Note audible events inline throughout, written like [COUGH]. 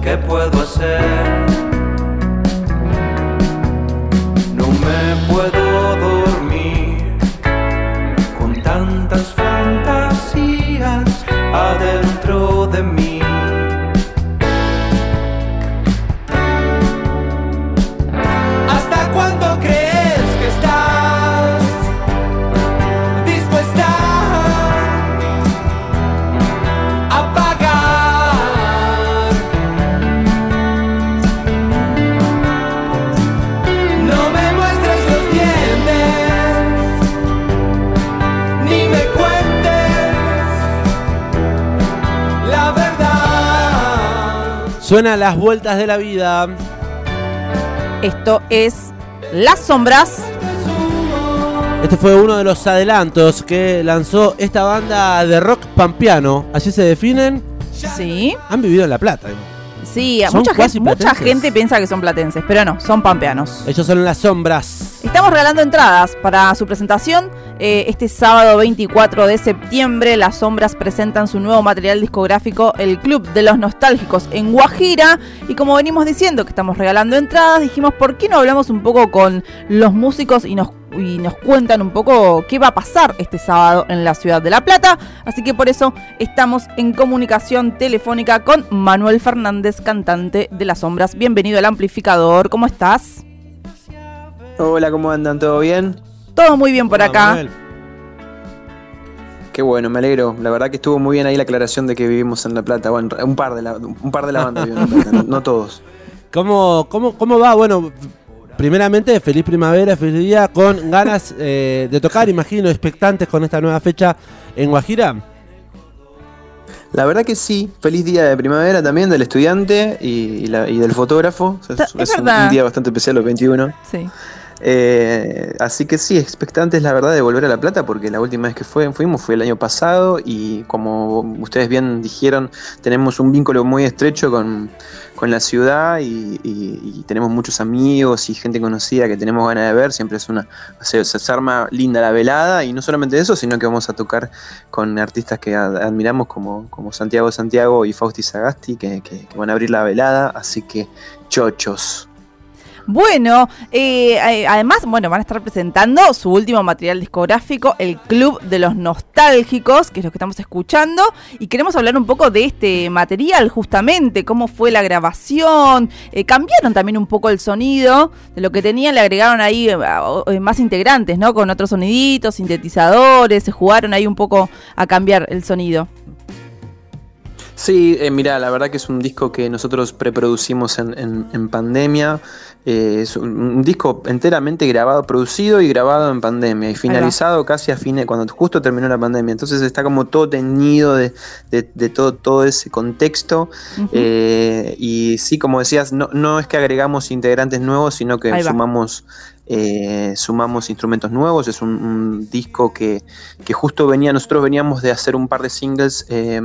¿qué puedo hacer? Suena las vueltas de la vida. Esto es Las Sombras. Este fue uno de los adelantos que lanzó esta banda de rock pampeano. Así se definen. Sí. Han vivido en La Plata. Sí, Son mucha, gente, mucha gente piensa que son platenses, pero no, son pampeanos. Ellos son las sombras. Estamos regalando entradas para su presentación. Eh, este sábado 24 de septiembre, Las Sombras presentan su nuevo material discográfico, El Club de los Nostálgicos, en Guajira. Y como venimos diciendo que estamos regalando entradas, dijimos, ¿por qué no hablamos un poco con los músicos y nos, y nos cuentan un poco qué va a pasar este sábado en la ciudad de La Plata? Así que por eso estamos en comunicación telefónica con Manuel Fernández, cantante de Las Sombras. Bienvenido al amplificador, ¿cómo estás? Hola, ¿cómo andan? ¿Todo bien? Todo muy bien por Hola, acá. Manuel. Qué bueno, me alegro. La verdad que estuvo muy bien ahí la aclaración de que vivimos en La Plata. Bueno, un par de la, un par de la banda en La Plata, no, no todos. [LAUGHS] ¿Cómo, cómo, ¿Cómo va? Bueno, primeramente, feliz primavera, feliz día, con ganas eh, de tocar, imagino, expectantes con esta nueva fecha en Guajira. La verdad que sí, feliz día de primavera también del estudiante y, y la- y del fotógrafo. O sea, Ta- es un, un día bastante especial, los 21. Sí. Eh, así que sí, expectantes la verdad de volver a La Plata porque la última vez que fue, fuimos fue el año pasado y como ustedes bien dijeron, tenemos un vínculo muy estrecho con, con la ciudad y, tenemos muchos amigos y gente conocida que tenemos ganas de ver, siempre es una, se, se arma linda la velada y no solamente eso, sino que vamos a tocar con artistas que ad- admiramos como, como Santiago Santiago y Fausti Sagasti que, que- que van a abrir la velada, así que chochos. Bueno, eh, eh, además, bueno, van a estar presentando su último material discográfico, El Club de los Nostálgicos, que es lo que estamos escuchando, y queremos hablar un poco de este material, justamente, cómo fue la grabación, eh, cambiaron también un poco el sonido de lo que tenían, le agregaron ahí eh, más integrantes, ¿no? Con otros soniditos, sintetizadores, se jugaron ahí un poco a cambiar el sonido. Sí, eh, mira, la verdad que es un disco que nosotros preproducimos en, en- en pandemia. Eh, es un, un disco enteramente grabado, producido y grabado en pandemia y finalizado casi a fines, cuando justo terminó la pandemia. Entonces está como todo teñido de, de- de todo, todo ese contexto. Eh, y sí, como decías, no, no es que agregamos integrantes nuevos, sino que sumamos, eh, sumamos instrumentos nuevos. Es un, disco que, que justo venía, nosotros veníamos de hacer un par de singles. eh,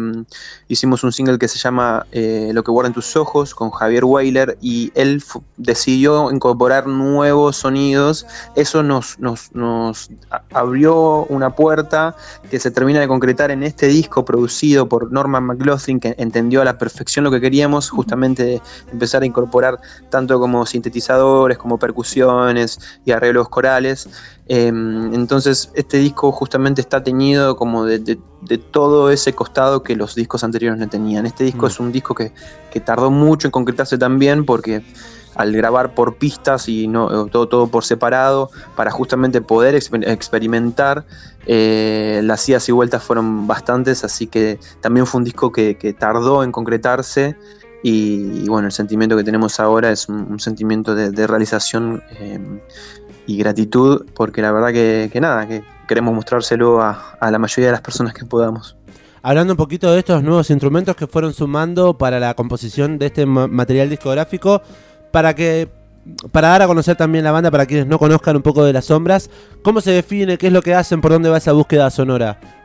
hicimos un single que se llama eh, Lo que guardan tus ojos con Javier Weiler y él decidió incorporar nuevos sonidos. Eso nos, nos, nos abrió una puerta que se termina de concretar en este disco producido por Norman McLaughlin, que entendió a la perfección lo que queríamos, justamente empezar a incorporar tanto como sintetizadores, como percusiones y arreglos corales. Eh, entonces este disco justamente está teñido como de, de- de todo ese costado que los discos anteriores no tenían. Este disco Mm. es un disco que, que tardó mucho en concretarse también porque al grabar por pistas y no todo, todo por separado, para justamente poder exper- experimentar, eh, las idas y vueltas fueron bastantes, así que también fue un disco que, que tardó en concretarse. Y, bueno, el sentimiento que tenemos ahora es un, sentimiento de, realización eh, y gratitud, porque la verdad que, nada, que queremos mostrárselo a, a la mayoría de las personas que podamos. Hablando un poquito de estos nuevos instrumentos que fueron sumando para la composición de este ma- material discográfico, para que para dar a conocer también la banda, para quienes no conozcan un poco de las sombras, ¿cómo se define? ¿Qué es lo que hacen? ¿Por dónde va esa búsqueda sonora?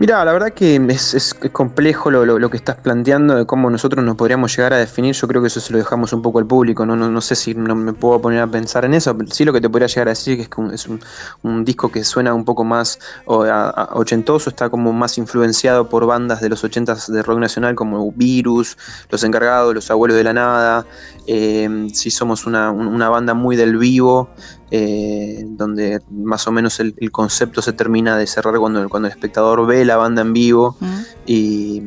Mira, la verdad que es, complejo lo, que estás planteando de cómo nosotros nos podríamos llegar a definir. Yo creo que eso se lo dejamos un poco al público. No, no, no sé si no me puedo poner a pensar en eso, pero sí lo que te podría llegar a decir es que es, un, un- disco que suena un poco más ochentoso, está como más influenciado por bandas de los ochentas de rock nacional como Virus, Los Encargados, Los Abuelos de la Nada. Eh, sí somos una, un- una banda muy del vivo, eh, donde más o menos el, el concepto se termina de cerrar cuando, cuando el espectador ve la banda en vivo Mm. y,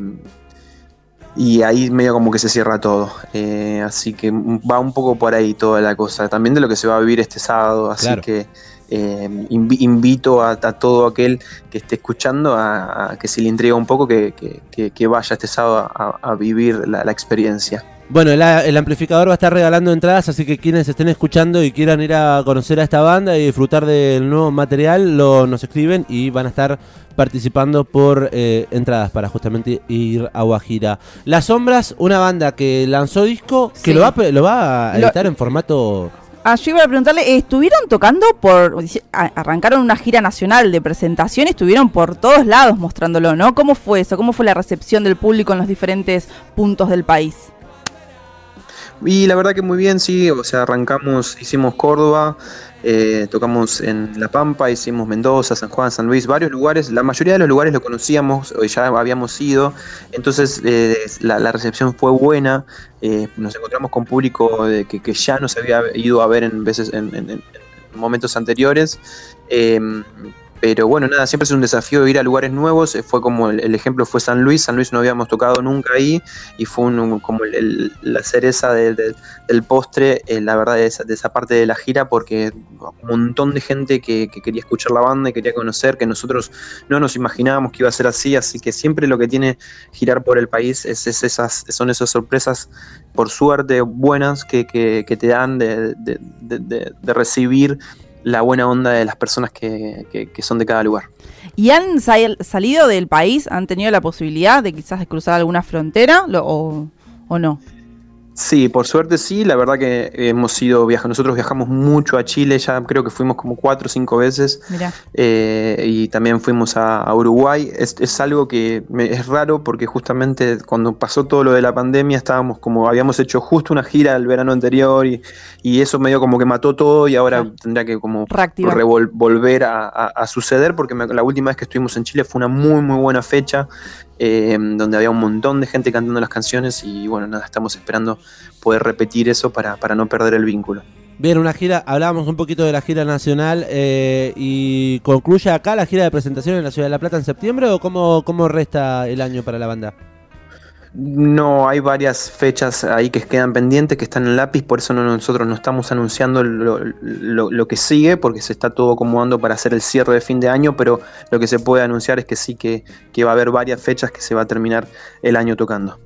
y ahí medio como que se cierra todo. Eh, así que va un poco por ahí toda la cosa. También de lo que se va a vivir este sábado. Así Claro. que eh, invi- invito a, a todo aquel que esté escuchando a, a que si le intriga un poco que, que- que- que vaya este sábado a, a vivir la- la experiencia. Bueno, el, el amplificador va a estar regalando entradas, así que quienes estén escuchando y quieran ir a conocer a esta banda y disfrutar del nuevo material, lo, nos escriben y van a estar participando por eh, entradas para justamente ir a Guajira. Las Sombras, una banda que lanzó disco, que lo, va, lo va a Lo- editar en formato... Ah, yo iba a preguntarle, ¿estuvieron tocando por... Arrancaron una gira nacional de presentación y estuvieron por todos lados mostrándolo, ¿no? ¿Cómo fue eso? ¿Cómo fue la recepción del público en los diferentes puntos del país? Y la verdad que muy bien, sí, o sea, arrancamos, hicimos Córdoba, eh, tocamos en La Pampa, hicimos Mendoza, San Juan, San Luis, varios lugares, la mayoría de los lugares lo conocíamos, ya habíamos ido, entonces eh, la, recepción fue buena, eh, nos encontramos con público de que, que ya nos había ido a ver en veces en, en- en momentos anteriores. Pero bueno, nada, siempre es un desafío ir a lugares nuevos. eh, Fue como el, ejemplo fue San Luis. San Luis no habíamos tocado nunca ahí y fue un- como el- la cereza de- de- del postre, eh, la verdad, de esa, de esa parte de la gira, porque un montón de gente que, que quería escuchar la banda y quería conocer, que nosotros no nos imaginábamos que iba a ser así. Así que siempre lo que tiene girar por el país es, es esas, son esas sorpresas, por suerte, buenas que, te dan de recibir la buena onda de las personas que, que- son de cada lugar. ¿Y han sal- salido del país? ¿Han tenido la posibilidad de quizás cruzar alguna frontera lo- o, o no? Sí, por suerte sí, la verdad que hemos ido viajando, nosotros viajamos mucho a Chile, ya creo que fuimos como cuatro o cinco veces, eh, y también fuimos a, a Uruguay, es, es algo que me- es raro porque justamente cuando pasó todo lo de la pandemia estábamos como, habíamos hecho justo una gira el verano anterior y, y eso medio como que mató todo y ahora Claro. tendría que como revol- volver a, a- a suceder porque me- la última vez que estuvimos en Chile fue una muy muy buena fecha eh, donde había un montón de gente cantando las canciones y bueno, nada, estamos esperando poder repetir eso para, para no perder el vínculo. Bien, una gira, hablábamos un poquito de la gira nacional eh, y concluye acá la gira de presentación en la Ciudad de La Plata en septiembre o cómo, cómo resta el año para la banda? No, hay varias fechas ahí que quedan pendientes, que están en lápiz, por eso no- nosotros no estamos anunciando lo, lo- lo que sigue, porque se está todo acomodando para hacer el cierre de fin de año, pero lo que se puede anunciar es que sí que, que va a haber varias fechas que se va a terminar el año tocando.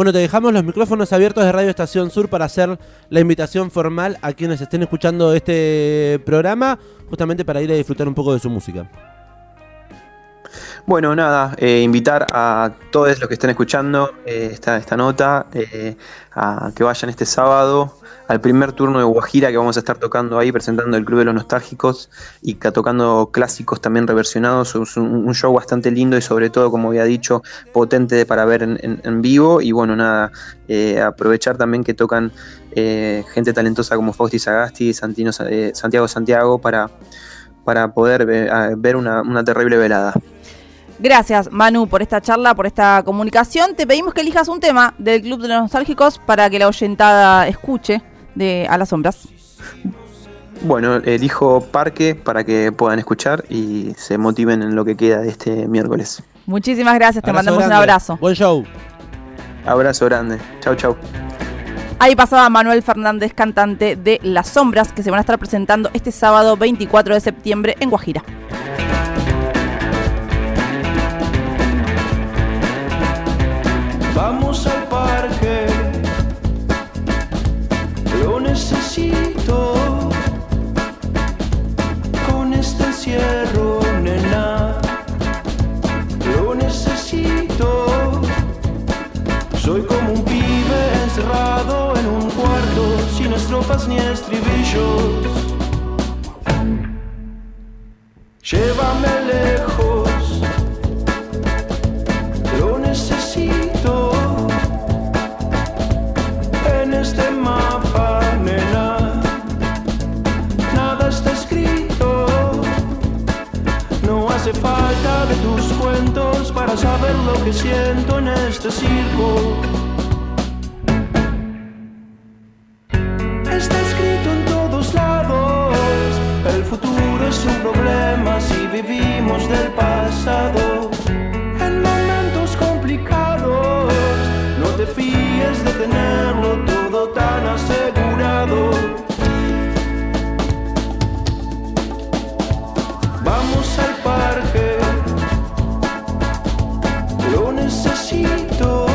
Bueno, te dejamos los micrófonos abiertos de Radio Estación Sur para hacer la invitación formal a quienes estén escuchando este programa, justamente para ir a disfrutar un poco de su música. Bueno, nada, eh, invitar a todos los que estén escuchando eh, esta, esta nota a a que vayan este sábado al primer turno de Guajira que vamos a estar tocando ahí, presentando el Club de los Nostálgicos y ca- tocando clásicos también reversionados. Es un, show bastante lindo y sobre todo, como había dicho, potente para ver en, en- vivo. Y bueno, nada, eh, aprovechar también que tocan eh, gente talentosa como Fausti Sagasti, Santino, Sa- eh, Santiago Santiago para, para poder ver una, una terrible velada. Gracias, Manu, por esta charla, por esta comunicación. Te pedimos que elijas un tema del Club de los Nostálgicos para que la oyentada escuche de A las Sombras. Bueno, elijo Parque para que puedan escuchar y se motiven en lo que queda de este miércoles. Muchísimas gracias, te Abrazo mandamos un abrazo. Buen show. Abrazo grande. Chau, chau. Ahí pasaba Manuel Fernández, cantante de Las Sombras, que se van a estar presentando este sábado 24 de septiembre en Guajira. Si vivimos del pasado. En momentos complicados, no te fíes de tenerlo todo tan asegurado. Vamos al parque, lo necesito.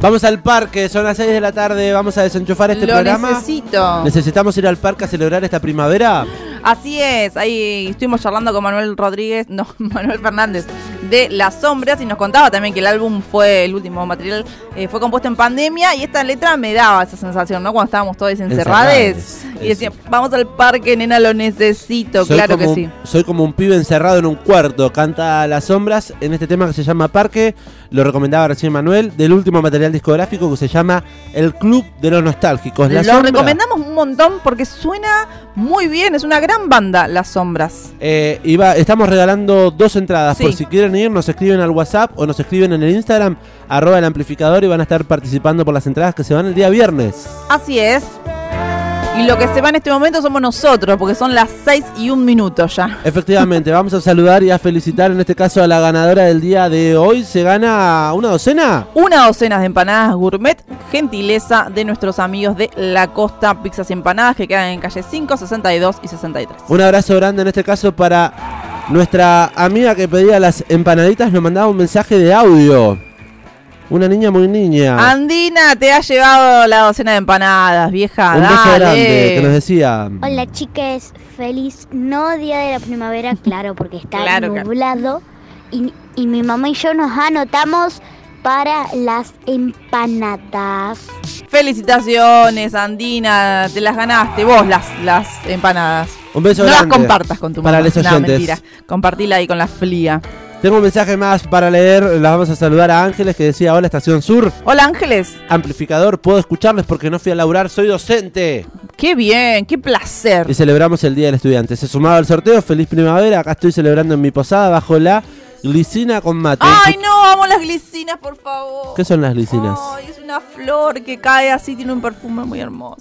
Vamos al parque, son las 6 de la tarde, vamos a desenchufar este Lo programa. necesito. ¿Necesitamos ir al parque a celebrar esta primavera? Así es, ahí estuvimos charlando con Manuel Rodríguez, no, [LAUGHS] Manuel Fernández, de Las Sombras y nos contaba también que el álbum fue, el último material, eh, fue compuesto en pandemia y esta letra me daba esa sensación, ¿no? Cuando estábamos todos encerrados y decían, vamos al parque, nena, lo necesito, Soy claro que como sí. un- soy como un pibe encerrado en un cuarto, canta Las Sombras en este tema que se llama Parque, lo recomendaba recién Manuel, del último material discográfico que se llama El Club de los Nostálgicos. La Lo Sombra, recomendamos un montón porque suena muy bien, es una gran banda, Las Sombras. eh, iba- estamos regalando dos entradas, Sí. por si quieren ir, nos escriben al WhatsApp o nos escriben en el Instagram, arroba el amplificador y van a estar participando por las entradas que se van el día viernes. Así es. Y lo que se va en este momento somos nosotros, porque son las 6 y un minuto ya. Efectivamente, vamos a saludar y a felicitar en este caso a la ganadora del día de hoy. ¿Se gana una docena? Una docena de empanadas gourmet, gentileza de nuestros amigos de La Costa Pizzas y Empanadas, que quedan en calle 5, 62 y 63. Un abrazo grande en este caso para nuestra amiga que pedía las empanaditas. Nos mandaba un mensaje de audio. Una niña muy niña. Andina, te ha llevado la docena de empanadas, vieja. un beso dale. grande que nos decía. Hola chicas, feliz no día de la primavera, claro, porque está [LAUGHS] Claro, nublado. Y, y mi mamá y yo nos anotamos para las empanadas. Felicitaciones, Andina, te las ganaste vos las, las empanadas. Un beso no las compartas con tu para mamá. los No, oyentes. mentira. Compartila ahí con la flia. Tengo un mensaje más para leer. La vamos a saludar a Ángeles que decía: Hola, Estación Sur. Hola Ángeles, Amplificador, puedo escucharles porque no fui a laburar, soy docente. qué bien, qué placer. Y celebramos el Día del Estudiante. Se sumaba al sorteo, feliz primavera. Acá estoy celebrando en mi posada bajo la glicina con mate. Ay, no, amo las glicinas, por favor. ¿Qué son las glicinas? Ay, es una flor que cae así, tiene un perfume muy hermoso.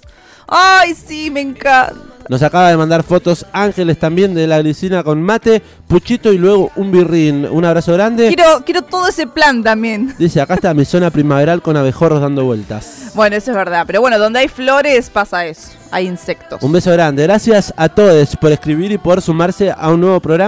Ay, sí, me encanta. Nos acaba de mandar fotos Ángeles también de la glicina con mate, puchito y luego un birrín. Un abrazo grande. Quiero, quiero todo ese plan también. Dice, acá está mi zona primaveral con abejorros dando vueltas. Bueno, eso es verdad. Pero bueno, donde hay flores pasa eso. Hay insectos. Un beso grande. Gracias a todos por escribir y por sumarse a un nuevo programa.